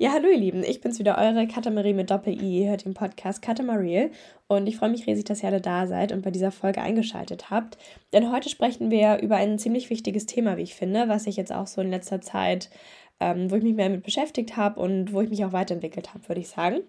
Ja, hallo ihr Lieben, ich bin's wieder, eure Katamarie mit Doppel-I. Ihr hört den Podcast Katamarie und ich freue mich riesig, dass ihr alle da seid und bei dieser Folge eingeschaltet habt. Denn heute sprechen wir über ein ziemlich wichtiges Thema, wie ich finde, was ich jetzt auch so in letzter Zeit ähm, wo ich mich mehr mit beschäftigt habe und wo ich mich auch weiterentwickelt habe, würde ich sagen.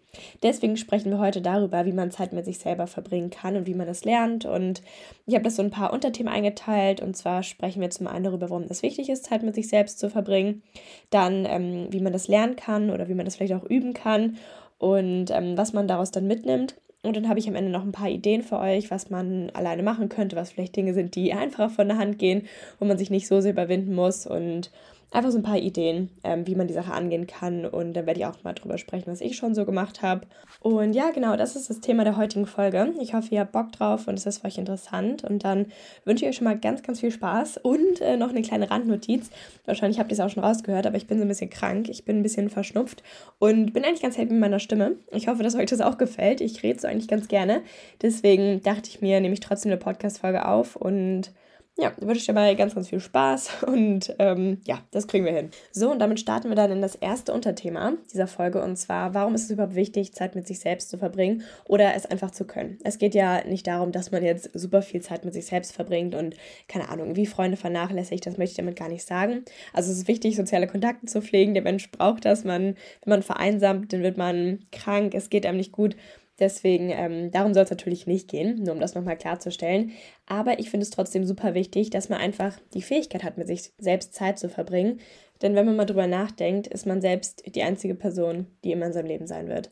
Deswegen sprechen wir heute darüber, wie man Zeit mit sich selber verbringen kann und wie man das lernt. Und ich habe das so ein paar Unterthemen eingeteilt. Und zwar sprechen wir zum einen darüber, warum es wichtig ist, Zeit mit sich selbst zu verbringen. Dann, ähm, wie man das lernen kann oder wie man das vielleicht auch üben kann und ähm, was man daraus dann mitnimmt. Und dann habe ich am Ende noch ein paar Ideen für euch, was man alleine machen könnte, was vielleicht Dinge sind, die einfacher von der Hand gehen, wo man sich nicht so sehr überwinden muss. Und einfach so ein paar Ideen, ähm, wie man die Sache angehen kann. Und dann werde ich auch mal drüber sprechen, was ich schon so gemacht habe. Und ja, genau, das ist das Thema der heutigen Folge. Ich hoffe, ihr habt Bock drauf und es ist für euch interessant. Und dann wünsche ich euch schon mal ganz, ganz viel Spaß und äh, noch eine kleine Randnotiz. Wahrscheinlich habt ihr es auch schon rausgehört, aber ich bin so ein bisschen krank. Ich bin ein bisschen verschnupft und bin eigentlich ganz happy mit meiner Stimme. Ich hoffe, dass euch das auch gefällt. Ich rede so eigentlich ganz gerne. Deswegen dachte ich mir, nehme ich trotzdem eine Podcast-Folge auf und ja, wünsche ich dir mal ganz, ganz viel Spaß und ähm, ja, das kriegen wir hin. So, und damit starten wir dann in das erste Unterthema dieser Folge und zwar, warum ist es überhaupt wichtig, Zeit mit sich selbst zu verbringen oder es einfach zu können? Es geht ja nicht darum, dass man jetzt super viel Zeit mit sich selbst verbringt und keine Ahnung, wie Freunde vernachlässigt, das möchte ich damit gar nicht sagen. Also es ist wichtig, soziale Kontakte zu pflegen. Der Mensch braucht das. Man, wenn man vereinsamt, dann wird man krank, es geht einem nicht gut. Deswegen, ähm, darum soll es natürlich nicht gehen, nur um das nochmal klarzustellen. Aber ich finde es trotzdem super wichtig, dass man einfach die Fähigkeit hat, mit sich selbst Zeit zu verbringen. Denn wenn man mal drüber nachdenkt, ist man selbst die einzige Person, die immer in seinem Leben sein wird.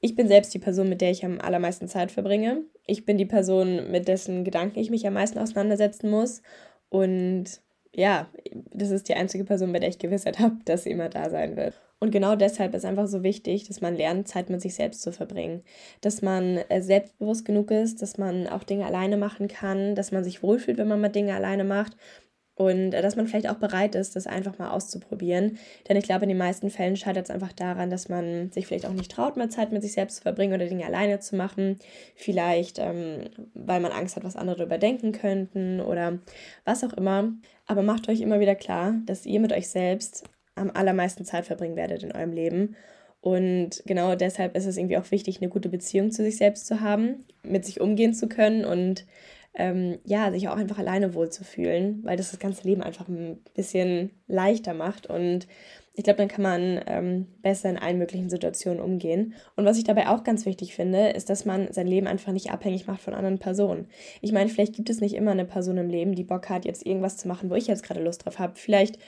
Ich bin selbst die Person, mit der ich am allermeisten Zeit verbringe. Ich bin die Person, mit dessen Gedanken ich mich am meisten auseinandersetzen muss. Und ja, das ist die einzige Person, bei der ich Gewissheit habe, dass sie immer da sein wird. Und genau deshalb ist einfach so wichtig, dass man lernt, Zeit mit sich selbst zu verbringen. Dass man äh, selbstbewusst genug ist, dass man auch Dinge alleine machen kann, dass man sich wohlfühlt, wenn man mal Dinge alleine macht. Und äh, dass man vielleicht auch bereit ist, das einfach mal auszuprobieren. Denn ich glaube, in den meisten Fällen scheitert es einfach daran, dass man sich vielleicht auch nicht traut, mal Zeit mit sich selbst zu verbringen oder Dinge alleine zu machen. Vielleicht, ähm, weil man Angst hat, was andere überdenken könnten oder was auch immer. Aber macht euch immer wieder klar, dass ihr mit euch selbst am allermeisten Zeit verbringen werdet in eurem Leben. Und genau deshalb ist es irgendwie auch wichtig, eine gute Beziehung zu sich selbst zu haben, mit sich umgehen zu können und ähm, ja, sich auch einfach alleine wohlzufühlen, weil das das ganze Leben einfach ein bisschen leichter macht. Und ich glaube, dann kann man ähm, besser in allen möglichen Situationen umgehen. Und was ich dabei auch ganz wichtig finde, ist, dass man sein Leben einfach nicht abhängig macht von anderen Personen. Ich meine, vielleicht gibt es nicht immer eine Person im Leben, die Bock hat, jetzt irgendwas zu machen, wo ich jetzt gerade Lust drauf habe. Vielleicht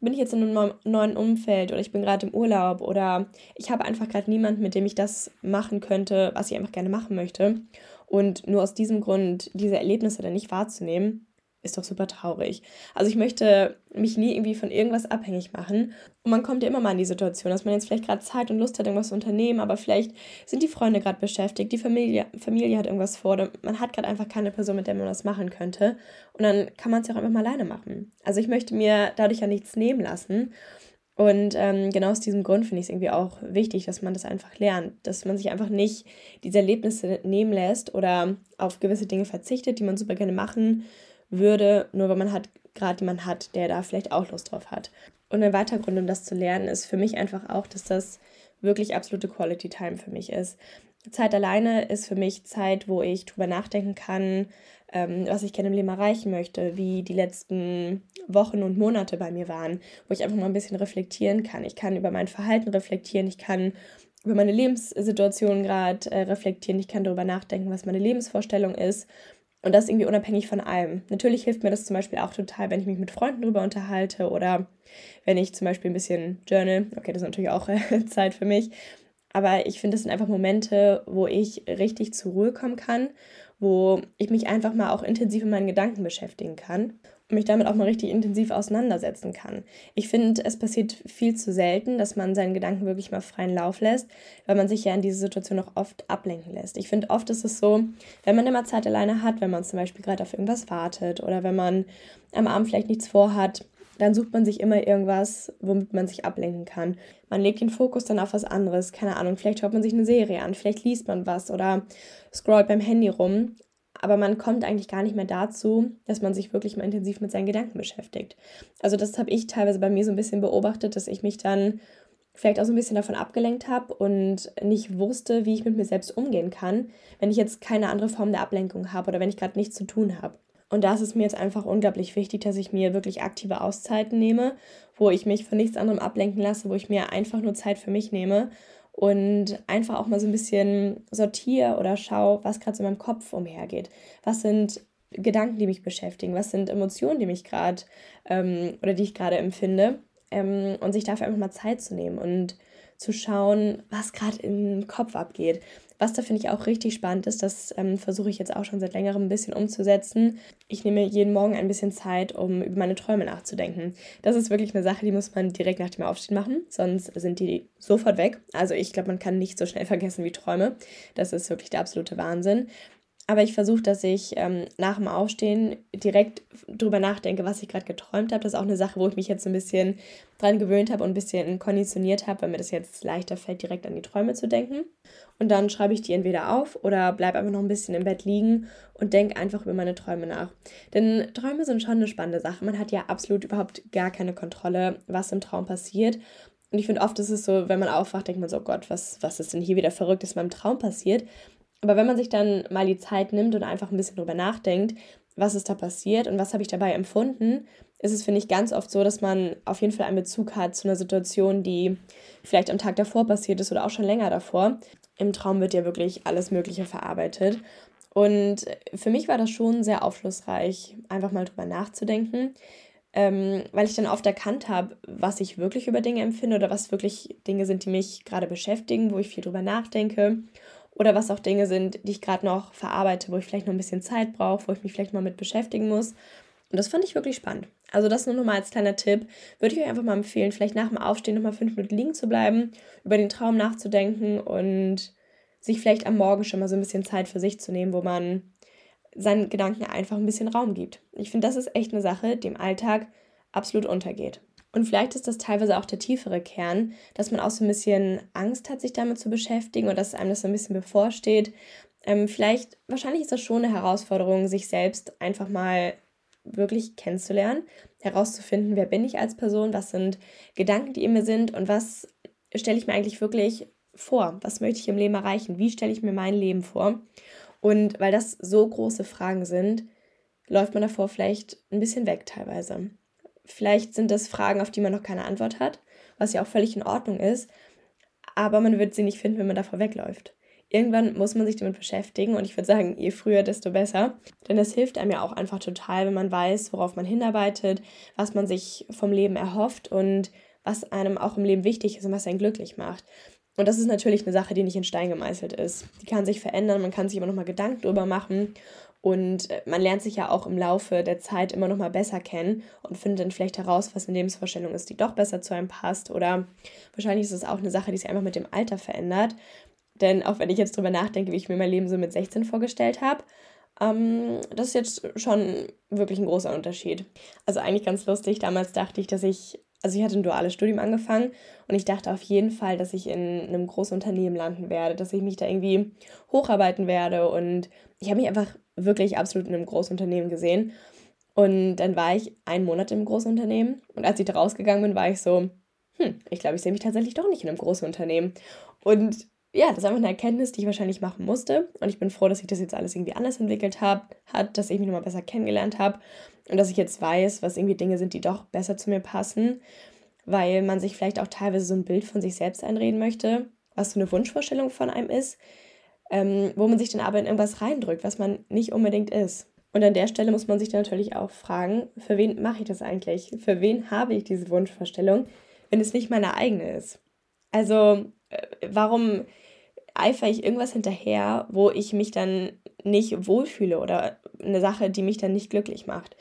bin ich jetzt in einem neuen Umfeld oder ich bin gerade im Urlaub oder ich habe einfach gerade niemanden, mit dem ich das machen könnte, was ich einfach gerne machen möchte. Und nur aus diesem Grund diese Erlebnisse dann nicht wahrzunehmen, ist doch super traurig. Also ich möchte mich nie irgendwie von irgendwas abhängig machen. Und man kommt ja immer mal in die Situation, dass man jetzt vielleicht gerade Zeit und Lust hat, irgendwas zu unternehmen, aber vielleicht sind die Freunde gerade beschäftigt, die Familie, Familie hat irgendwas vor, oder man hat gerade einfach keine Person, mit der man das machen könnte. Und dann kann man es ja auch einfach mal alleine machen. Also ich möchte mir dadurch ja nichts nehmen lassen. Und ähm, genau aus diesem Grund finde ich es irgendwie auch wichtig, dass man das einfach lernt, dass man sich einfach nicht diese Erlebnisse nehmen lässt oder auf gewisse Dinge verzichtet, die man super gerne machen würde, nur weil man halt gerade jemanden hat, der da vielleicht auch Lust drauf hat. Und ein weiterer Grund, um das zu lernen, ist für mich einfach auch, dass das wirklich absolute Quality Time für mich ist. Zeit alleine ist für mich Zeit, wo ich drüber nachdenken kann, ähm, was ich gerne im Leben erreichen möchte, wie die letzten Wochen und Monate bei mir waren, wo ich einfach mal ein bisschen reflektieren kann. Ich kann über mein Verhalten reflektieren, ich kann über meine Lebenssituation gerade äh, reflektieren, ich kann darüber nachdenken, was meine Lebensvorstellung ist und das irgendwie unabhängig von allem. Natürlich hilft mir das zum Beispiel auch total, wenn ich mich mit Freunden drüber unterhalte oder wenn ich zum Beispiel ein bisschen journal. Okay, das ist natürlich auch äh, Zeit für mich. Aber ich finde, das sind einfach Momente, wo ich richtig zur Ruhe kommen kann, wo ich mich einfach mal auch intensiv mit meinen Gedanken beschäftigen kann mich damit auch mal richtig intensiv auseinandersetzen kann. Ich finde, es passiert viel zu selten, dass man seinen Gedanken wirklich mal freien Lauf lässt, weil man sich ja in diese Situation auch oft ablenken lässt. Ich finde, oft ist es so, wenn man immer Zeit alleine hat, wenn man zum Beispiel gerade auf irgendwas wartet oder wenn man am Abend vielleicht nichts vorhat, dann sucht man sich immer irgendwas, womit man sich ablenken kann. Man legt den Fokus dann auf was anderes. Keine Ahnung, vielleicht schaut man sich eine Serie an, vielleicht liest man was oder scrollt beim Handy rum aber man kommt eigentlich gar nicht mehr dazu, dass man sich wirklich mal intensiv mit seinen Gedanken beschäftigt. Also das habe ich teilweise bei mir so ein bisschen beobachtet, dass ich mich dann vielleicht auch so ein bisschen davon abgelenkt habe und nicht wusste, wie ich mit mir selbst umgehen kann, wenn ich jetzt keine andere Form der Ablenkung habe oder wenn ich gerade nichts zu tun habe. Und da ist es mir jetzt einfach unglaublich wichtig, dass ich mir wirklich aktive Auszeiten nehme, wo ich mich von nichts anderem ablenken lasse, wo ich mir einfach nur Zeit für mich nehme und einfach auch mal so ein bisschen sortiere oder schaue, was gerade so in meinem Kopf umhergeht. Was sind Gedanken, die mich beschäftigen? Was sind Emotionen, die mich gerade ähm, oder die ich gerade empfinde? Ähm, und sich dafür einfach mal Zeit zu nehmen und zu schauen, was gerade im Kopf abgeht. Was da finde ich auch richtig spannend ist, das ähm, versuche ich jetzt auch schon seit längerem ein bisschen umzusetzen. Ich nehme jeden Morgen ein bisschen Zeit, um über meine Träume nachzudenken. Das ist wirklich eine Sache, die muss man direkt nach dem Aufstehen machen, sonst sind die sofort weg. Also ich glaube, man kann nicht so schnell vergessen wie Träume. Das ist wirklich der absolute Wahnsinn. Aber ich versuche, dass ich ähm, nach dem Aufstehen direkt drüber nachdenke, was ich gerade geträumt habe. Das ist auch eine Sache, wo ich mich jetzt ein bisschen dran gewöhnt habe und ein bisschen konditioniert habe, weil mir das jetzt leichter fällt, direkt an die Träume zu denken. Und dann schreibe ich die entweder auf oder bleibe einfach noch ein bisschen im Bett liegen und denke einfach über meine Träume nach. Denn Träume sind schon eine spannende Sache. Man hat ja absolut überhaupt gar keine Kontrolle, was im Traum passiert. Und ich finde oft ist es so, wenn man aufwacht, denkt man so, oh Gott, was, was ist denn hier wieder Verrücktes in meinem Traum passiert? Aber wenn man sich dann mal die Zeit nimmt und einfach ein bisschen drüber nachdenkt, was ist da passiert und was habe ich dabei empfunden, ist es, finde ich, ganz oft so, dass man auf jeden Fall einen Bezug hat zu einer Situation, die vielleicht am Tag davor passiert ist oder auch schon länger davor. Im Traum wird ja wirklich alles Mögliche verarbeitet. Und für mich war das schon sehr aufschlussreich, einfach mal drüber nachzudenken, ähm, weil ich dann oft erkannt habe, was ich wirklich über Dinge empfinde oder was wirklich Dinge sind, die mich gerade beschäftigen, wo ich viel drüber nachdenke oder was auch Dinge sind, die ich gerade noch verarbeite, wo ich vielleicht noch ein bisschen Zeit brauche, wo ich mich vielleicht mal mit beschäftigen muss. Und das fand ich wirklich spannend. Also das nur nochmal als kleiner Tipp. Würde ich euch einfach mal empfehlen, vielleicht nach dem Aufstehen nochmal fünf Minuten liegen zu bleiben, über den Traum nachzudenken und sich vielleicht am Morgen schon mal so ein bisschen Zeit für sich zu nehmen, wo man seinen Gedanken einfach ein bisschen Raum gibt. Ich finde, das ist echt eine Sache, die im Alltag absolut untergeht. Und vielleicht ist das teilweise auch der tiefere Kern, dass man auch so ein bisschen Angst hat, sich damit zu beschäftigen und dass einem das so ein bisschen bevorsteht. Ähm, vielleicht, wahrscheinlich ist das schon eine Herausforderung, sich selbst einfach mal wirklich kennenzulernen, herauszufinden, wer bin ich als Person, was sind Gedanken, die in mir sind und was stelle ich mir eigentlich wirklich vor, was möchte ich im Leben erreichen, wie stelle ich mir mein Leben vor. Und weil das so große Fragen sind, läuft man davor vielleicht ein bisschen weg teilweise. Vielleicht sind das Fragen, auf die man noch keine Antwort hat, was ja auch völlig in Ordnung ist. Aber man wird sie nicht finden, wenn man davor wegläuft. Irgendwann muss man sich damit beschäftigen und ich würde sagen, je früher, desto besser. Denn es hilft einem ja auch einfach total, wenn man weiß, worauf man hinarbeitet, was man sich vom Leben erhofft und was einem auch im Leben wichtig ist und was einen glücklich macht. Und das ist natürlich eine Sache, die nicht in Stein gemeißelt ist. Die kann sich verändern, man kann sich immer noch mal Gedanken drüber machen und äh, man lernt sich ja auch im Laufe der Zeit immer noch mal besser kennen und findet dann vielleicht heraus, was eine Lebensvorstellung ist, die doch besser zu einem passt. Oder wahrscheinlich ist es auch eine Sache, die sich einfach mit dem Alter verändert. Denn auch wenn ich jetzt drüber nachdenke, wie ich mir mein Leben so mit 16 vorgestellt habe, ähm, das ist jetzt schon wirklich ein großer Unterschied. Also eigentlich ganz lustig. Damals dachte ich, dass ich also ich hatte ein duales Studium angefangen und ich dachte auf jeden Fall, dass ich in einem großen Unternehmen landen werde, dass ich mich da irgendwie hocharbeiten werde und ich habe mich einfach wirklich absolut in einem großen Unternehmen gesehen. Und dann war ich einen Monat im großen Unternehmen und als ich da rausgegangen bin, war ich so, hm, ich glaube, ich sehe mich tatsächlich doch nicht in einem großen Unternehmen. Und ja, das ist einfach eine Erkenntnis, die ich wahrscheinlich machen musste. Und ich bin froh, dass sich das jetzt alles irgendwie anders entwickelt hab, hat, dass ich mich nochmal besser kennengelernt habe und dass ich jetzt weiß, was irgendwie Dinge sind, die doch besser zu mir passen, weil man sich vielleicht auch teilweise so ein Bild von sich selbst einreden möchte, was so eine Wunschvorstellung von einem ist, ähm, wo man sich dann aber in irgendwas reindrückt, was man nicht unbedingt ist. Und an der Stelle muss man sich dann natürlich auch fragen, für wen mache ich das eigentlich? Für wen habe ich diese Wunschvorstellung, wenn es nicht meine eigene ist? Also, äh, warum eifere ich irgendwas hinterher, wo ich mich dann nicht wohlfühle oder eine Sache, die mich dann nicht glücklich macht.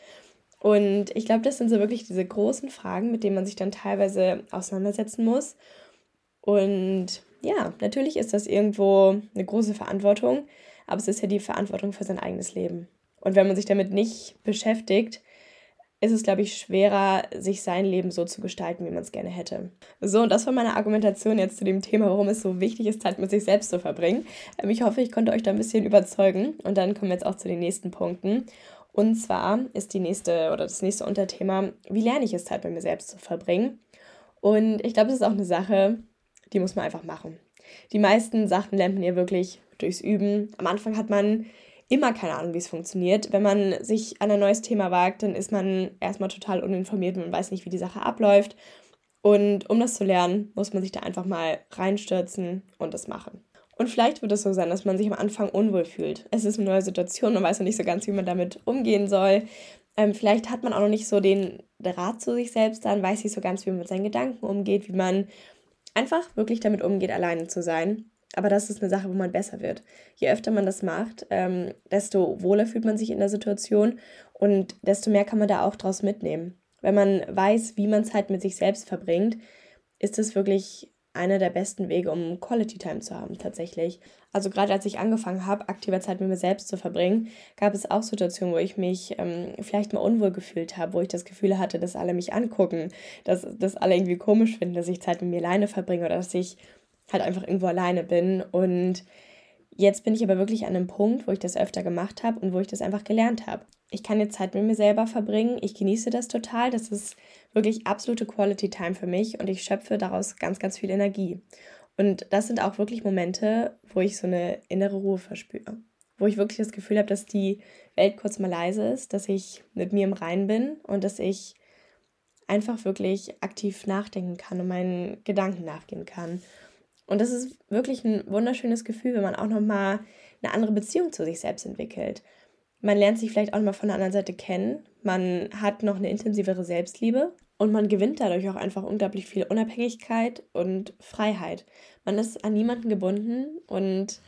Und ich glaube, das sind so wirklich diese großen Fragen, mit denen man sich dann teilweise auseinandersetzen muss. Und ja, natürlich ist das irgendwo eine große Verantwortung, aber es ist ja die Verantwortung für sein eigenes Leben. Und wenn man sich damit nicht beschäftigt, ist es, glaube ich, schwerer, sich sein Leben so zu gestalten, wie man es gerne hätte. So, und das war meine Argumentation jetzt zu dem Thema, warum es so wichtig ist, Zeit mit sich selbst zu verbringen. Ähm, ich hoffe, ich konnte euch da ein bisschen überzeugen. Und dann kommen wir jetzt auch zu den nächsten Punkten. Und zwar ist die nächste oder das nächste Unterthema, wie lerne ich es, Zeit mit mir selbst zu verbringen? Und ich glaube, das ist auch eine Sache, die muss man einfach machen. Die meisten Sachen lernt man ja wirklich durchs Üben. Am Anfang hat man immer keine Ahnung, wie es funktioniert. Wenn man sich an ein neues Thema wagt, dann ist man erstmal total uninformiert und man weiß nicht, wie die Sache abläuft. Und um das zu lernen, muss man sich da einfach mal reinstürzen und das machen. Und vielleicht wird es so sein, dass man sich am Anfang unwohl fühlt. Es ist eine neue Situation, man weiß noch nicht so ganz, wie man damit umgehen soll. Ähm, vielleicht hat man auch noch nicht so den Draht zu sich selbst, dann weiß nicht so ganz, wie man mit seinen Gedanken umgeht, wie man einfach wirklich damit umgeht, alleine zu sein. Aber das ist eine Sache, wo man besser wird. Je öfter man das macht, ähm, desto wohler fühlt man sich in der Situation und desto mehr kann man da auch draus mitnehmen. Wenn man weiß, wie man Zeit mit sich selbst verbringt, ist es wirklich einer der besten Wege, um Quality Time zu haben, tatsächlich. Also gerade als ich angefangen habe, aktiver Zeit mit mir selbst zu verbringen, gab es auch Situationen, wo ich mich ähm, vielleicht mal unwohl gefühlt habe, wo ich das Gefühl hatte, dass alle mich angucken, dass, dass alle irgendwie komisch finden, dass ich Zeit mit mir alleine verbringe oder dass ich halt einfach irgendwo alleine bin. Und jetzt bin ich aber wirklich an einem Punkt, wo ich das öfter gemacht habe und wo ich das einfach gelernt habe. Ich kann jetzt Zeit mit mir selber verbringen. Ich genieße das total. Das ist wirklich absolute Quality Time für mich und ich schöpfe daraus ganz, ganz viel Energie. Und das sind auch wirklich Momente, wo ich so eine innere Ruhe verspüre. Wo ich wirklich das Gefühl habe, dass die Welt kurz mal leise ist, dass ich mit mir im Reinen bin und dass ich einfach wirklich aktiv nachdenken kann und meinen Gedanken nachgehen kann. Und das ist wirklich ein wunderschönes Gefühl, wenn man auch nochmal eine andere Beziehung zu sich selbst entwickelt. Man lernt sich vielleicht auch nochmal von der anderen Seite kennen. Man hat noch eine intensivere Selbstliebe und man gewinnt dadurch auch einfach unglaublich viel Unabhängigkeit und Freiheit. Man ist an niemanden gebunden und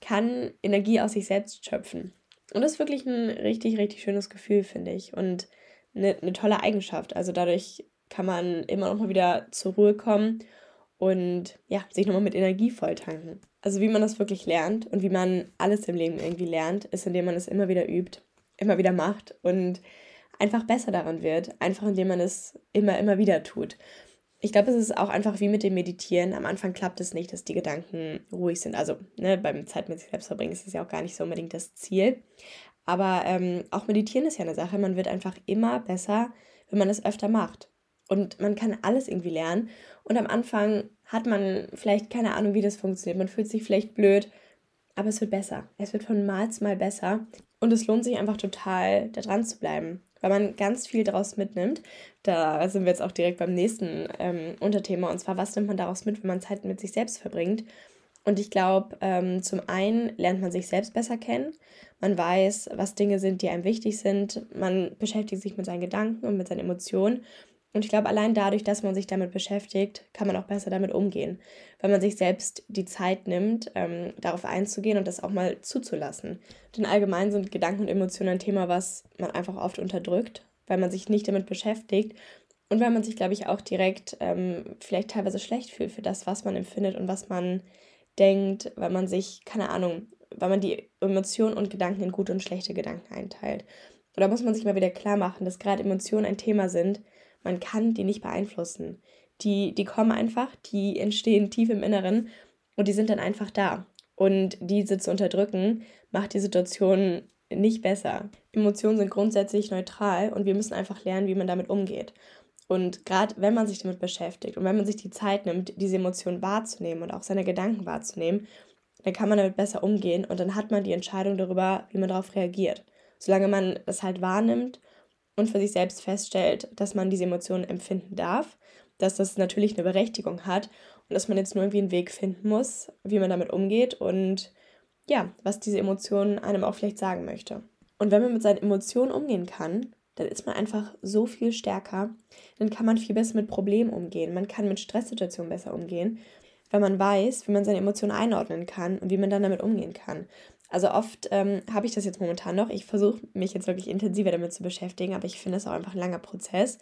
kann Energie aus sich selbst schöpfen. Und das ist wirklich ein richtig, richtig schönes Gefühl, finde ich. Und eine, eine tolle Eigenschaft. Also dadurch kann man immer noch mal wieder zur Ruhe kommen und ja, sich nochmal mit Energie voll tanken. Also wie man das wirklich lernt und wie man alles im Leben irgendwie lernt, ist, indem man es immer wieder übt, immer wieder macht und einfach besser daran wird, einfach indem man es immer, immer wieder tut. Ich glaube, es ist auch einfach wie mit dem Meditieren. Am Anfang klappt es nicht, dass die Gedanken ruhig sind. Also ne, beim Zeit mit sich selbst verbringen ist es ja auch gar nicht so unbedingt das Ziel. Aber ähm, auch Meditieren ist ja eine Sache. Man wird einfach immer besser, wenn man es öfter macht. Und man kann alles irgendwie lernen. Und am Anfang hat man vielleicht keine Ahnung, wie das funktioniert. Man fühlt sich vielleicht blöd, aber es wird besser. Es wird von Mal zu Mal besser. Und es lohnt sich einfach total, da dran zu bleiben, weil man ganz viel daraus mitnimmt. Da sind wir jetzt auch direkt beim nächsten ähm, Unterthema. Und zwar, was nimmt man daraus mit, wenn man Zeit mit sich selbst verbringt? Und ich glaube, ähm, zum einen lernt man sich selbst besser kennen. Man weiß, was Dinge sind, die einem wichtig sind. Man beschäftigt sich mit seinen Gedanken und mit seinen Emotionen. Und ich glaube, allein dadurch, dass man sich damit beschäftigt, kann man auch besser damit umgehen, weil man sich selbst die Zeit nimmt, ähm, darauf einzugehen und das auch mal zuzulassen. Denn allgemein sind Gedanken und Emotionen ein Thema, was man einfach oft unterdrückt, weil man sich nicht damit beschäftigt und weil man sich, glaube ich, auch direkt ähm, vielleicht teilweise schlecht fühlt für das, was man empfindet und was man denkt, weil man sich, keine Ahnung, weil man die Emotionen und Gedanken in gute und schlechte Gedanken einteilt. Und da muss man sich mal wieder klar machen, dass gerade Emotionen ein Thema sind, man kann die nicht beeinflussen. Die, die kommen einfach, die entstehen tief im Inneren und die sind dann einfach da. Und diese zu unterdrücken, macht die Situation nicht besser. Emotionen sind grundsätzlich neutral und wir müssen einfach lernen, wie man damit umgeht. Und gerade wenn man sich damit beschäftigt und wenn man sich die Zeit nimmt, diese Emotionen wahrzunehmen und auch seine Gedanken wahrzunehmen, dann kann man damit besser umgehen und dann hat man die Entscheidung darüber, wie man darauf reagiert. Solange man es halt wahrnimmt und für sich selbst feststellt, dass man diese Emotionen empfinden darf, dass das natürlich eine Berechtigung hat und dass man jetzt nur irgendwie einen Weg finden muss, wie man damit umgeht und ja, was diese Emotionen einem auch vielleicht sagen möchte. Und wenn man mit seinen Emotionen umgehen kann, dann ist man einfach so viel stärker, dann kann man viel besser mit Problemen umgehen, man kann mit Stresssituationen besser umgehen, weil man weiß, wie man seine Emotionen einordnen kann und wie man dann damit umgehen kann. Also oft ähm, habe ich das jetzt momentan noch. Ich versuche mich jetzt wirklich intensiver damit zu beschäftigen, aber ich finde es auch einfach ein langer Prozess.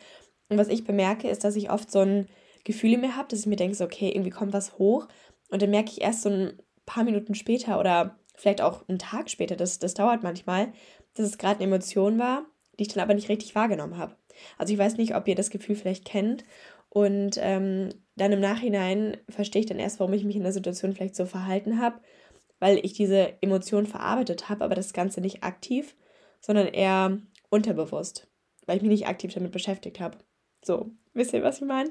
Und was ich bemerke, ist, dass ich oft so ein Gefühl in mir habe, dass ich mir denke, so, okay, irgendwie kommt was hoch. Und dann merke ich erst so ein paar Minuten später oder vielleicht auch einen Tag später, das, das dauert manchmal, dass es gerade eine Emotion war, die ich dann aber nicht richtig wahrgenommen habe. Also ich weiß nicht, ob ihr das Gefühl vielleicht kennt. Und ähm, dann im Nachhinein verstehe ich dann erst, warum ich mich in der Situation vielleicht so verhalten habe weil ich diese Emotionen verarbeitet habe, aber das Ganze nicht aktiv, sondern eher unterbewusst, weil ich mich nicht aktiv damit beschäftigt habe. So, Wisst ihr, was ich meine?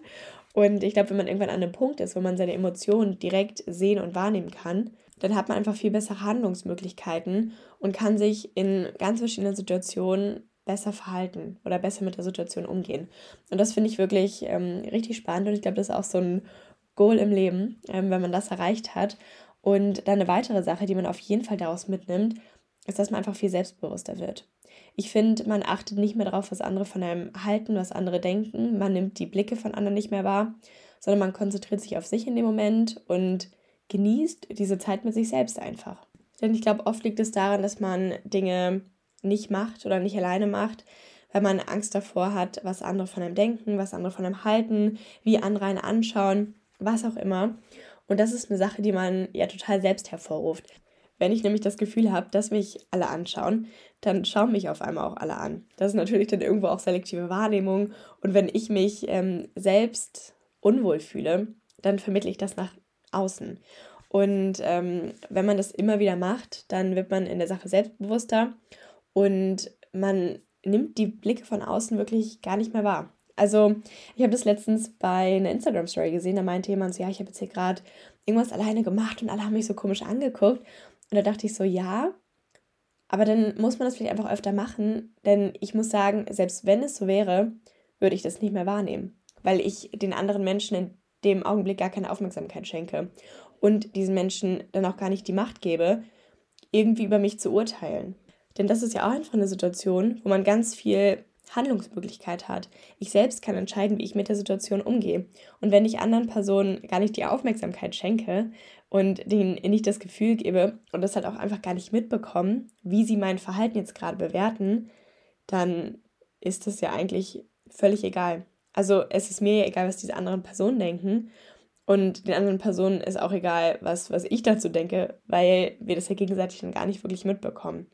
Und ich glaube, wenn man irgendwann an einem Punkt ist, wo man seine Emotionen direkt sehen und wahrnehmen kann, dann hat man einfach viel bessere Handlungsmöglichkeiten und kann sich in ganz verschiedenen Situationen besser verhalten oder besser mit der Situation umgehen. Und das finde ich wirklich ähm, richtig spannend und ich glaube, das ist auch so ein Goal im Leben, ähm, wenn man das erreicht hat. Und dann eine weitere Sache, die man auf jeden Fall daraus mitnimmt, ist, dass man einfach viel selbstbewusster wird. Ich finde, man achtet nicht mehr darauf, was andere von einem halten, was andere denken. Man nimmt die Blicke von anderen nicht mehr wahr, sondern man konzentriert sich auf sich in dem Moment und genießt diese Zeit mit sich selbst einfach. Denn ich glaube, oft liegt es daran, dass man Dinge nicht macht oder nicht alleine macht, weil man Angst davor hat, was andere von einem denken, was andere von einem halten, wie andere einen anschauen, was auch immer. Und das ist eine Sache, die man ja total selbst hervorruft. Wenn ich nämlich das Gefühl habe, dass mich alle anschauen, dann schauen mich auf einmal auch alle an. Das ist natürlich dann irgendwo auch selektive Wahrnehmung. Und wenn ich mich ähm, selbst unwohl fühle, dann vermittle ich das nach außen. Und ähm, wenn man das immer wieder macht, dann wird man in der Sache selbstbewusster und man nimmt die Blicke von außen wirklich gar nicht mehr wahr. Also, ich habe das letztens bei einer Instagram-Story gesehen, da meinte jemand so, ja, ich habe jetzt hier gerade irgendwas alleine gemacht und alle haben mich so komisch angeguckt. Und da dachte ich so, ja, aber dann muss man das vielleicht einfach öfter machen, denn ich muss sagen, selbst wenn es so wäre, würde ich das nicht mehr wahrnehmen, weil ich den anderen Menschen in dem Augenblick gar keine Aufmerksamkeit schenke und diesen Menschen dann auch gar nicht die Macht gebe, irgendwie über mich zu urteilen. Denn das ist ja auch einfach eine Situation, wo man ganz viel Handlungsmöglichkeit hat. Ich selbst kann entscheiden, wie ich mit der Situation umgehe. Und wenn ich anderen Personen gar nicht die Aufmerksamkeit schenke und denen nicht das Gefühl gebe und das halt auch einfach gar nicht mitbekommen, wie sie mein Verhalten jetzt gerade bewerten, dann ist das ja eigentlich völlig egal. Also es ist mir ja egal, was diese anderen Personen denken. Und den anderen Personen ist auch egal, was, was ich dazu denke, weil wir das ja gegenseitig dann gar nicht wirklich mitbekommen.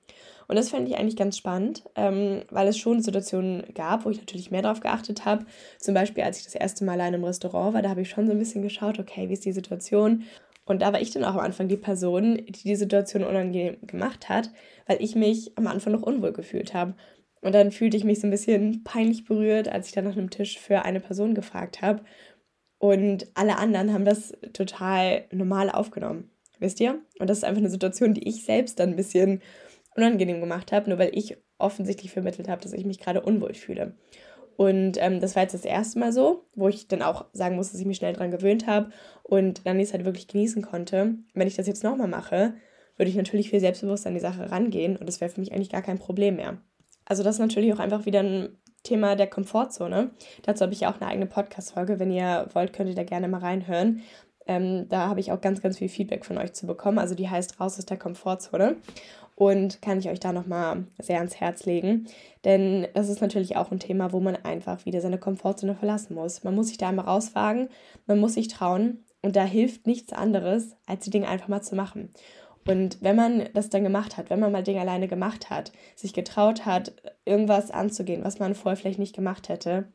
Und das fände ich eigentlich ganz spannend, ähm, weil es schon Situationen gab, wo ich natürlich mehr darauf geachtet habe. Zum Beispiel, als ich das erste Mal allein im Restaurant war, da habe ich schon so ein bisschen geschaut, okay, wie ist die Situation? Und da war ich dann auch am Anfang die Person, die die Situation unangenehm gemacht hat, weil ich mich am Anfang noch unwohl gefühlt habe. Und dann fühlte ich mich so ein bisschen peinlich berührt, als ich dann nach einem Tisch für eine Person gefragt habe. Und alle anderen haben das total normal aufgenommen. Wisst ihr? Und das ist einfach eine Situation, die ich selbst dann ein bisschen unangenehm gemacht habe, nur weil ich offensichtlich vermittelt habe, dass ich mich gerade unwohl fühle. Und ähm, das war jetzt das erste Mal so, wo ich dann auch sagen muss, dass ich mich schnell daran gewöhnt habe und dann die Zeit wirklich genießen konnte. Wenn ich das jetzt nochmal mache, würde ich natürlich viel selbstbewusster an die Sache rangehen und das wäre für mich eigentlich gar kein Problem mehr. Also das ist natürlich auch einfach wieder ein Thema der Komfortzone. Dazu habe ich ja auch eine eigene Podcast-Folge. Wenn ihr wollt, könnt ihr da gerne mal reinhören. Ähm, da habe ich auch ganz, ganz viel Feedback von euch zu bekommen. Also die heißt Raus aus der Komfortzone und kann ich euch da nochmal sehr ans Herz legen. Denn das ist natürlich auch ein Thema, wo man einfach wieder seine Komfortzone verlassen muss. Man muss sich da einmal rauswagen, man muss sich trauen und da hilft nichts anderes, als die Dinge einfach mal zu machen. Und wenn man das dann gemacht hat, wenn man mal Dinge alleine gemacht hat, sich getraut hat, irgendwas anzugehen, was man vorher vielleicht nicht gemacht hätte,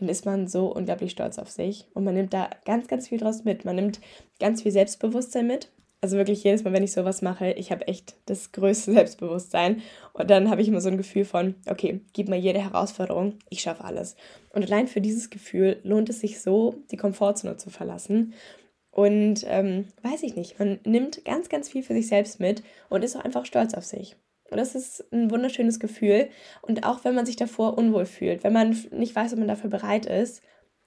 dann ist man so unglaublich stolz auf sich und man nimmt da ganz, ganz viel draus mit. Man nimmt ganz viel Selbstbewusstsein mit also wirklich jedes Mal, wenn ich sowas mache, ich habe echt das größte Selbstbewusstsein. Und dann habe ich immer so ein Gefühl von, okay, gib mir jede Herausforderung, ich schaffe alles. Und allein für dieses Gefühl lohnt es sich so, die Komfortzone zu verlassen. Und ähm, weiß ich nicht, man nimmt ganz, ganz viel für sich selbst mit und ist auch einfach stolz auf sich. Und das ist ein wunderschönes Gefühl. Und auch wenn man sich davor unwohl fühlt, wenn man nicht weiß, ob man dafür bereit ist,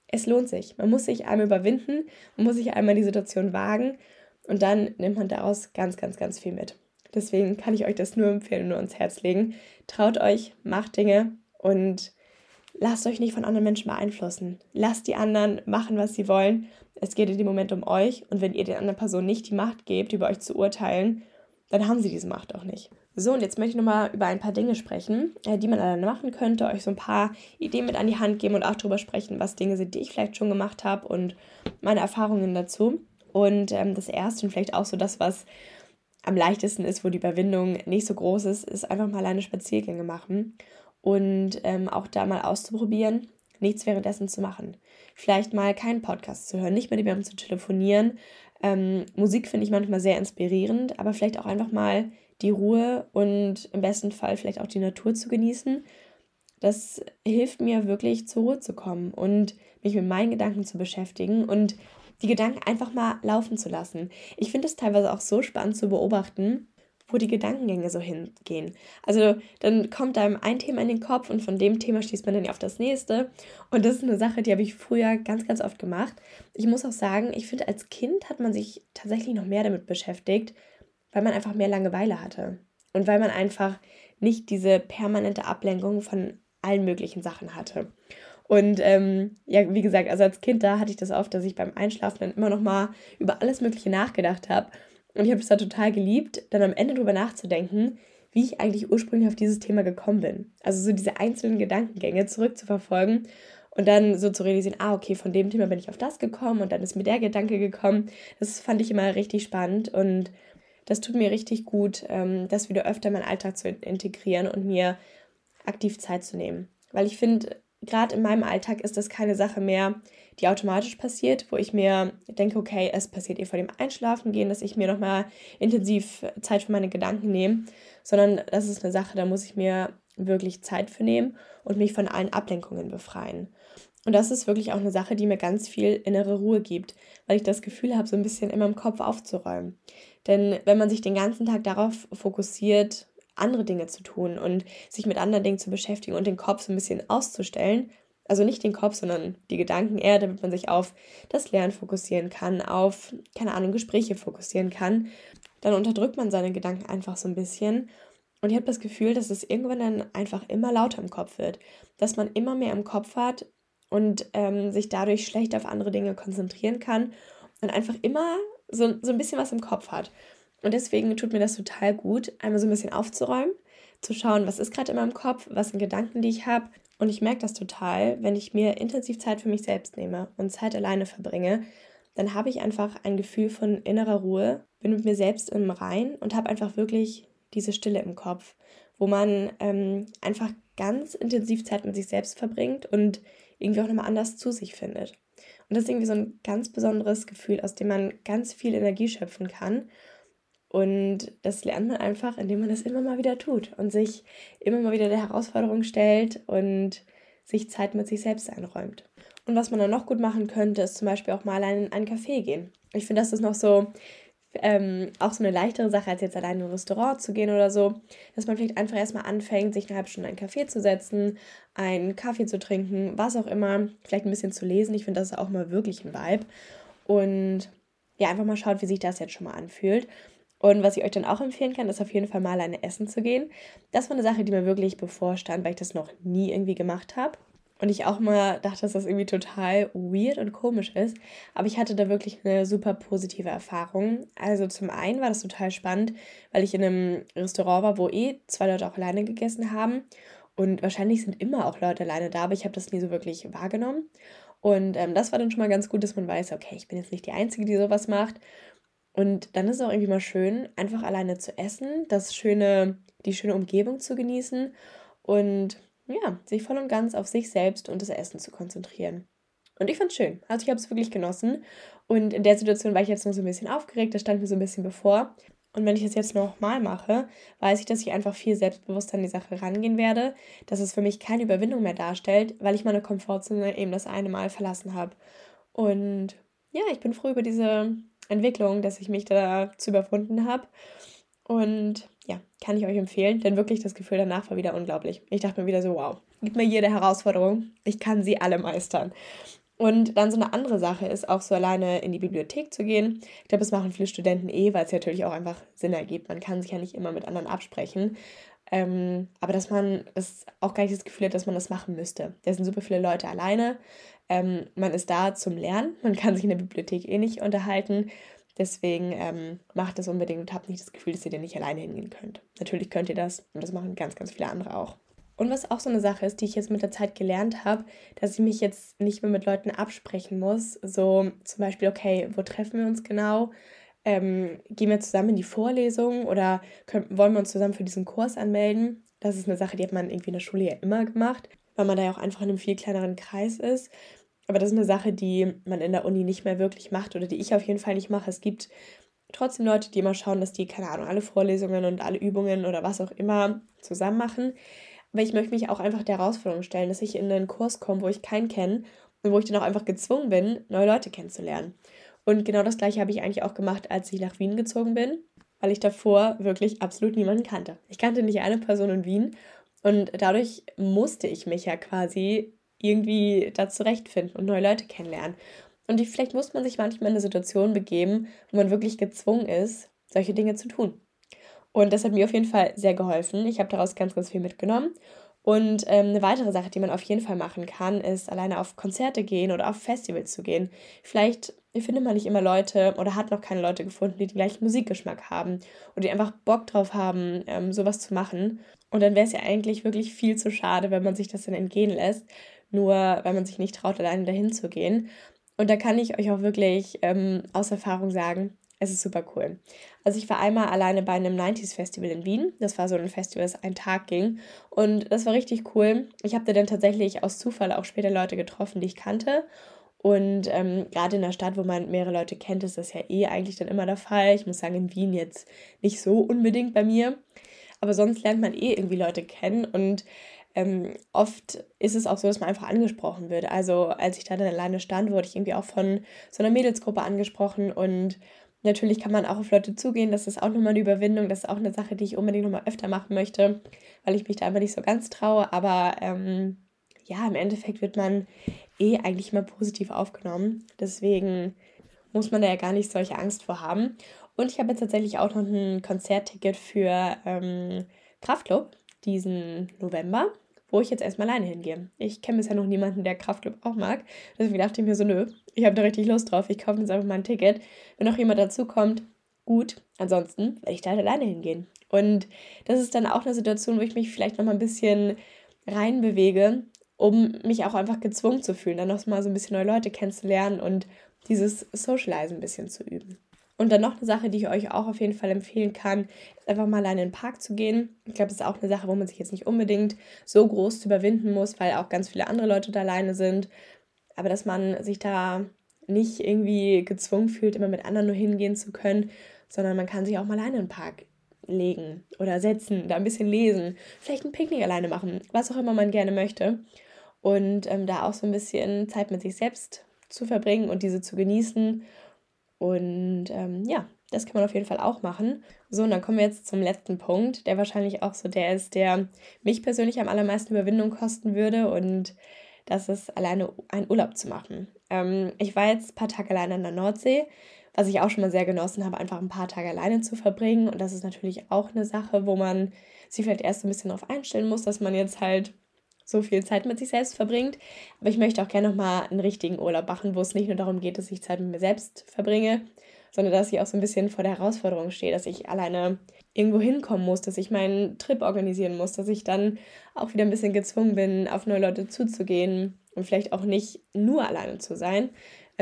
es lohnt sich. Man muss sich einmal überwinden, man muss sich einmal in die Situation wagen und dann nimmt man daraus ganz, ganz, ganz viel mit. Deswegen kann ich euch das nur empfehlen, nur ans Herz legen. Traut euch, macht Dinge und lasst euch nicht von anderen Menschen beeinflussen. Lasst die anderen machen, was sie wollen. Es geht in dem Moment um euch und wenn ihr den anderen Personen nicht die Macht gebt, über euch zu urteilen, dann haben sie diese Macht auch nicht. So, und jetzt möchte ich nochmal über ein paar Dinge sprechen, äh, die man alleine machen könnte, euch so ein paar Ideen mit an die Hand geben und auch darüber sprechen, was Dinge sind, die ich vielleicht schon gemacht habe und meine Erfahrungen dazu. Und ähm, das erste und vielleicht auch so das, was am leichtesten ist, wo die Überwindung nicht so groß ist, ist einfach mal alleine Spaziergänge machen und ähm, auch da mal auszuprobieren, nichts währenddessen zu machen. Vielleicht mal keinen Podcast zu hören, nicht mit jemandem zu telefonieren. Ähm, Musik finde ich manchmal sehr inspirierend, aber vielleicht auch einfach mal die Ruhe und im besten Fall vielleicht auch die Natur zu genießen das hilft mir wirklich zur Ruhe zu kommen und mich mit meinen Gedanken zu beschäftigen und die Gedanken einfach mal laufen zu lassen. Ich finde es teilweise auch so spannend zu beobachten, wo die Gedankengänge so hingehen. Also dann kommt einem ein Thema in den Kopf und von dem Thema schließt man dann auf das nächste. Und das ist eine Sache, die habe ich früher ganz, ganz oft gemacht. Ich muss auch sagen, ich finde, als Kind hat man sich tatsächlich noch mehr damit beschäftigt, weil man einfach mehr Langeweile hatte. Und weil man einfach nicht diese permanente Ablenkung von allen möglichen Sachen hatte. Und ähm, ja, wie gesagt, also als Kind da hatte ich das oft, dass ich beim Einschlafen dann immer noch mal über alles Mögliche nachgedacht habe. Und ich habe es da total geliebt, dann am Ende drüber nachzudenken, wie ich eigentlich ursprünglich auf dieses Thema gekommen bin. Also so diese einzelnen Gedankengänge zurückzuverfolgen und dann so zu realisieren, ah, okay, von dem Thema bin ich auf das gekommen und dann ist mir der Gedanke gekommen. Das fand ich immer richtig spannend und das tut mir richtig gut, ähm, das wieder öfter in meinen Alltag zu integrieren und mir aktiv Zeit zu nehmen. Weil ich finde, gerade in meinem Alltag ist das keine Sache mehr, die automatisch passiert, wo ich mir denke, okay, es passiert eh vor dem Einschlafen gehen, dass ich mir nochmal intensiv Zeit für meine Gedanken nehme, sondern das ist eine Sache, da muss ich mir wirklich Zeit für nehmen und mich von allen Ablenkungen befreien. Und das ist wirklich auch eine Sache, die mir ganz viel innere Ruhe gibt, weil ich das Gefühl habe, so ein bisschen immer im Kopf aufzuräumen. Denn wenn man sich den ganzen Tag darauf fokussiert, andere Dinge zu tun und sich mit anderen Dingen zu beschäftigen und den Kopf so ein bisschen auszustellen. Also nicht den Kopf, sondern die Gedanken eher, damit man sich auf das Lernen fokussieren kann, auf, keine Ahnung, Gespräche fokussieren kann. Dann unterdrückt man seine Gedanken einfach so ein bisschen. Und ich habe das Gefühl, dass es irgendwann dann einfach immer lauter im Kopf wird. Dass man immer mehr im Kopf hat und ähm, sich dadurch schlecht auf andere Dinge konzentrieren kann und einfach immer so, so ein bisschen was im Kopf hat. Und deswegen tut mir das total gut, einmal so ein bisschen aufzuräumen, zu schauen, was ist gerade in meinem Kopf, was sind Gedanken, die ich habe. Und ich merke das total, wenn ich mir intensiv Zeit für mich selbst nehme und Zeit alleine verbringe, dann habe ich einfach ein Gefühl von innerer Ruhe, bin mit mir selbst im Rein und habe einfach wirklich diese Stille im Kopf, wo man ähm, einfach ganz intensiv Zeit mit sich selbst verbringt und irgendwie auch nochmal anders zu sich findet. Und das ist irgendwie so ein ganz besonderes Gefühl, aus dem man ganz viel Energie schöpfen kann und das lernt man einfach, indem man das immer mal wieder tut und sich immer mal wieder der Herausforderung stellt und sich Zeit mit sich selbst einräumt. Und was man dann noch gut machen könnte, ist zum Beispiel auch mal in einen Café gehen. Ich finde, das ist noch so ähm, auch so eine leichtere Sache, als jetzt allein in ein Restaurant zu gehen oder so, dass man vielleicht einfach erstmal anfängt, sich eine halbe Stunde in einen Café zu setzen, einen Kaffee zu trinken, was auch immer, vielleicht ein bisschen zu lesen. Ich finde, das ist auch mal wirklich ein Vibe. Und ja, einfach mal schaut, wie sich das jetzt schon mal anfühlt. Und was ich euch dann auch empfehlen kann, ist auf jeden Fall mal alleine essen zu gehen. Das war eine Sache, die mir wirklich bevorstand, weil ich das noch nie irgendwie gemacht habe. Und ich auch mal dachte, dass das irgendwie total weird und komisch ist. Aber ich hatte da wirklich eine super positive Erfahrung. Also zum einen war das total spannend, weil ich in einem Restaurant war, wo eh zwei Leute auch alleine gegessen haben. Und wahrscheinlich sind immer auch Leute alleine da, aber ich habe das nie so wirklich wahrgenommen. Und ähm, das war dann schon mal ganz gut, dass man weiß, okay, ich bin jetzt nicht die Einzige, die sowas macht. Und dann ist es auch irgendwie mal schön, einfach alleine zu essen, das schöne, die schöne Umgebung zu genießen und ja, sich voll und ganz auf sich selbst und das Essen zu konzentrieren. Und ich fand es schön. Also ich habe es wirklich genossen. Und in der Situation war ich jetzt noch so ein bisschen aufgeregt, das stand mir so ein bisschen bevor. Und wenn ich das jetzt nochmal mache, weiß ich, dass ich einfach viel selbstbewusster an die Sache rangehen werde, dass es für mich keine Überwindung mehr darstellt, weil ich meine Komfortzone eben das eine Mal verlassen habe. Und ja, ich bin froh über diese Entwicklung, dass ich mich dazu überwunden habe. Und ja, kann ich euch empfehlen, denn wirklich das Gefühl danach war wieder unglaublich. Ich dachte mir wieder so, wow, gib mir jede Herausforderung, ich kann sie alle meistern. Und dann so eine andere Sache ist auch so alleine in die Bibliothek zu gehen. Ich glaube, das machen viele Studenten eh, weil es natürlich auch einfach Sinn ergibt. Man kann sich ja nicht immer mit anderen absprechen. Ähm, aber dass man das auch gar nicht das Gefühl hat, dass man das machen müsste. Da sind super viele Leute alleine. Ähm, man ist da zum Lernen. Man kann sich in der Bibliothek eh nicht unterhalten. Deswegen ähm, macht das unbedingt und habt nicht das Gefühl, dass ihr da nicht alleine hingehen könnt. Natürlich könnt ihr das und das machen ganz, ganz viele andere auch. Und was auch so eine Sache ist, die ich jetzt mit der Zeit gelernt habe, dass ich mich jetzt nicht mehr mit Leuten absprechen muss. So zum Beispiel, okay, wo treffen wir uns genau? Ähm, gehen wir zusammen in die Vorlesung oder können, wollen wir uns zusammen für diesen Kurs anmelden? Das ist eine Sache, die hat man irgendwie in der Schule ja immer gemacht weil man da ja auch einfach in einem viel kleineren Kreis ist. Aber das ist eine Sache, die man in der Uni nicht mehr wirklich macht oder die ich auf jeden Fall nicht mache. Es gibt trotzdem Leute, die immer schauen, dass die, keine Ahnung, alle Vorlesungen und alle Übungen oder was auch immer zusammen machen. Aber ich möchte mich auch einfach der Herausforderung stellen, dass ich in einen Kurs komme, wo ich keinen kenne und wo ich dann auch einfach gezwungen bin, neue Leute kennenzulernen. Und genau das gleiche habe ich eigentlich auch gemacht, als ich nach Wien gezogen bin, weil ich davor wirklich absolut niemanden kannte. Ich kannte nicht eine Person in Wien und dadurch musste ich mich ja quasi irgendwie da zurechtfinden und neue Leute kennenlernen. Und die, vielleicht muss man sich manchmal in eine Situation begeben, wo man wirklich gezwungen ist, solche Dinge zu tun. Und das hat mir auf jeden Fall sehr geholfen. Ich habe daraus ganz, ganz viel mitgenommen. Und ähm, eine weitere Sache, die man auf jeden Fall machen kann, ist alleine auf Konzerte gehen oder auf Festivals zu gehen. Vielleicht findet man nicht immer Leute oder hat noch keine Leute gefunden, die den gleichen Musikgeschmack haben oder die einfach Bock drauf haben, ähm, sowas zu machen. Und dann wäre es ja eigentlich wirklich viel zu schade, wenn man sich das dann entgehen lässt, nur weil man sich nicht traut, alleine dahin zu gehen. Und da kann ich euch auch wirklich ähm, aus Erfahrung sagen, es ist super cool. Also ich war einmal alleine bei einem 90s Festival in Wien. Das war so ein Festival, das einen Tag ging. Und das war richtig cool. Ich habe da dann tatsächlich aus Zufall auch später Leute getroffen, die ich kannte. Und ähm, gerade in der Stadt, wo man mehrere Leute kennt, ist das ja eh eigentlich dann immer der Fall. Ich muss sagen, in Wien jetzt nicht so unbedingt bei mir. Aber sonst lernt man eh irgendwie Leute kennen. Und ähm, oft ist es auch so, dass man einfach angesprochen wird. Also als ich da dann alleine stand, wurde ich irgendwie auch von so einer Mädelsgruppe angesprochen und natürlich kann man auch auf Leute zugehen. Das ist auch nochmal eine Überwindung. Das ist auch eine Sache, die ich unbedingt nochmal öfter machen möchte, weil ich mich da einfach nicht so ganz traue. Aber ähm, ja, im Endeffekt wird man eh eigentlich immer positiv aufgenommen. Deswegen muss man da ja gar nicht solche Angst vor haben. Und ich habe jetzt tatsächlich auch noch ein Konzertticket für ähm, Kraftclub diesen November wo ich jetzt erstmal alleine hingehe. Ich kenne bisher noch niemanden, der Kraftclub auch mag. Deswegen dachte ich mir so, nö, ich habe da richtig Lust drauf. Ich kaufe jetzt einfach mal ein Ticket. Wenn noch jemand dazu kommt, gut. Ansonsten werde ich da halt alleine hingehen. Und das ist dann auch eine Situation, wo ich mich vielleicht noch mal ein bisschen reinbewege, um mich auch einfach gezwungen zu fühlen, dann noch mal so ein bisschen neue Leute kennenzulernen und dieses Socialize ein bisschen zu üben. Und dann noch eine Sache, die ich euch auch auf jeden Fall empfehlen kann, ist einfach mal alleine in den Park zu gehen. Ich glaube, das ist auch eine Sache, wo man sich jetzt nicht unbedingt so groß zu überwinden muss, weil auch ganz viele andere Leute da alleine sind. Aber dass man sich da nicht irgendwie gezwungen fühlt, immer mit anderen nur hingehen zu können, sondern man kann sich auch mal alleine in den Park legen oder setzen, da ein bisschen lesen, vielleicht ein Picknick alleine machen, was auch immer man gerne möchte. Und ähm, da auch so ein bisschen Zeit mit sich selbst zu verbringen und diese zu genießen und ähm, ja, das kann man auf jeden Fall auch machen. So, und dann kommen wir jetzt zum letzten Punkt, der wahrscheinlich auch so der ist, der mich persönlich am allermeisten Überwindung kosten würde. Und das ist alleine einen Urlaub zu machen. Ähm, ich war jetzt ein paar Tage alleine an der Nordsee, was ich auch schon mal sehr genossen habe, einfach ein paar Tage alleine zu verbringen. Und das ist natürlich auch eine Sache, wo man sich vielleicht erst ein bisschen darauf einstellen muss, dass man jetzt halt so viel Zeit mit sich selbst verbringt. Aber ich möchte auch gerne nochmal einen richtigen Urlaub machen, wo es nicht nur darum geht, dass ich Zeit mit mir selbst verbringe, sondern dass ich auch so ein bisschen vor der Herausforderung stehe, dass ich alleine irgendwo hinkommen muss, dass ich meinen Trip organisieren muss, dass ich dann auch wieder ein bisschen gezwungen bin, auf neue Leute zuzugehen und vielleicht auch nicht nur alleine zu sein.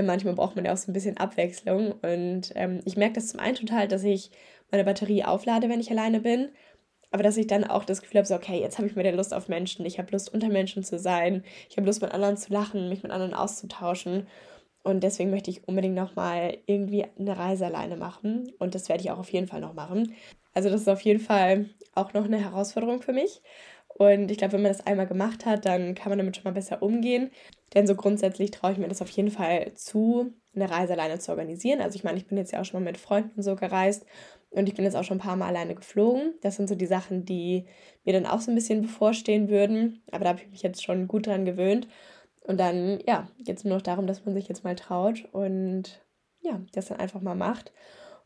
Manchmal braucht man ja auch so ein bisschen Abwechslung und ähm, ich merke das zum einen total, dass ich meine Batterie auflade, wenn ich alleine bin aber dass ich dann auch das Gefühl habe, so, okay, jetzt habe ich wieder Lust auf Menschen, ich habe Lust, unter Menschen zu sein, ich habe Lust, mit anderen zu lachen, mich mit anderen auszutauschen. Und deswegen möchte ich unbedingt nochmal irgendwie eine Reise alleine machen. Und das werde ich auch auf jeden Fall noch machen. Also das ist auf jeden Fall auch noch eine Herausforderung für mich. Und ich glaube, wenn man das einmal gemacht hat, dann kann man damit schon mal besser umgehen. Denn so grundsätzlich traue ich mir das auf jeden Fall zu, eine Reise alleine zu organisieren. Also ich meine, ich bin jetzt ja auch schon mal mit Freunden so gereist und ich bin jetzt auch schon ein paar Mal alleine geflogen. Das sind so die Sachen, die mir dann auch so ein bisschen bevorstehen würden. Aber da habe ich mich jetzt schon gut dran gewöhnt. Und dann, ja, geht es nur noch darum, dass man sich jetzt mal traut und ja, das dann einfach mal macht.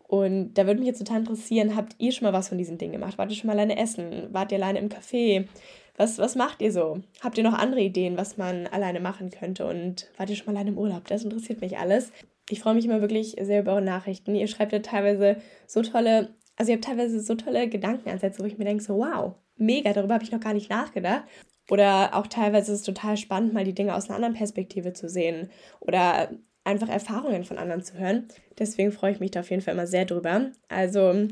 Und da würde mich jetzt total interessieren, habt ihr schon mal was von diesen Dingen gemacht? Wart ihr schon mal alleine essen? Wart ihr alleine im Café? Was, was macht ihr so? Habt ihr noch andere Ideen, was man alleine machen könnte? Und wart ihr schon mal alleine im Urlaub? Das interessiert mich alles. Ich freue mich immer wirklich sehr über eure Nachrichten. Ihr schreibt ja teilweise so tolle, also ihr habt teilweise so tolle Gedankenansätze, wo ich mir denke, so wow, mega, darüber habe ich noch gar nicht nachgedacht. Oder auch teilweise ist es total spannend, mal die Dinge aus einer anderen Perspektive zu sehen oder einfach Erfahrungen von anderen zu hören. Deswegen freue ich mich da auf jeden Fall immer sehr drüber. Also,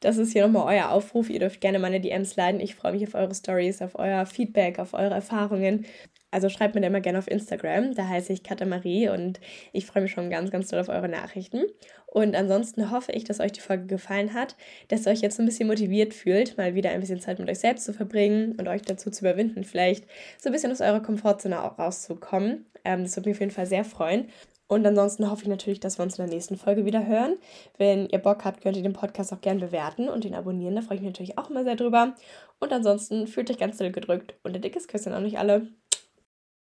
das ist hier nochmal euer Aufruf. Ihr dürft gerne meine DMs leiten. Ich freue mich auf eure Stories, auf euer Feedback, auf eure Erfahrungen. Also schreibt mir da immer gerne auf Instagram, da heiße ich Katamarie und ich freue mich schon ganz, ganz doll auf eure Nachrichten. Und ansonsten hoffe ich, dass euch die Folge gefallen hat, dass ihr euch jetzt ein bisschen motiviert fühlt, mal wieder ein bisschen Zeit mit euch selbst zu verbringen und euch dazu zu überwinden, vielleicht so ein bisschen aus eurer Komfortzone auch rauszukommen. Ähm, das würde mich auf jeden Fall sehr freuen. Und ansonsten hoffe ich natürlich, dass wir uns in der nächsten Folge wieder hören. Wenn ihr Bock habt, könnt ihr den Podcast auch gerne bewerten und ihn abonnieren. Da freue ich mich natürlich auch immer sehr drüber. Und ansonsten fühlt euch ganz doll gedrückt und ein dickes Küsschen an euch alle.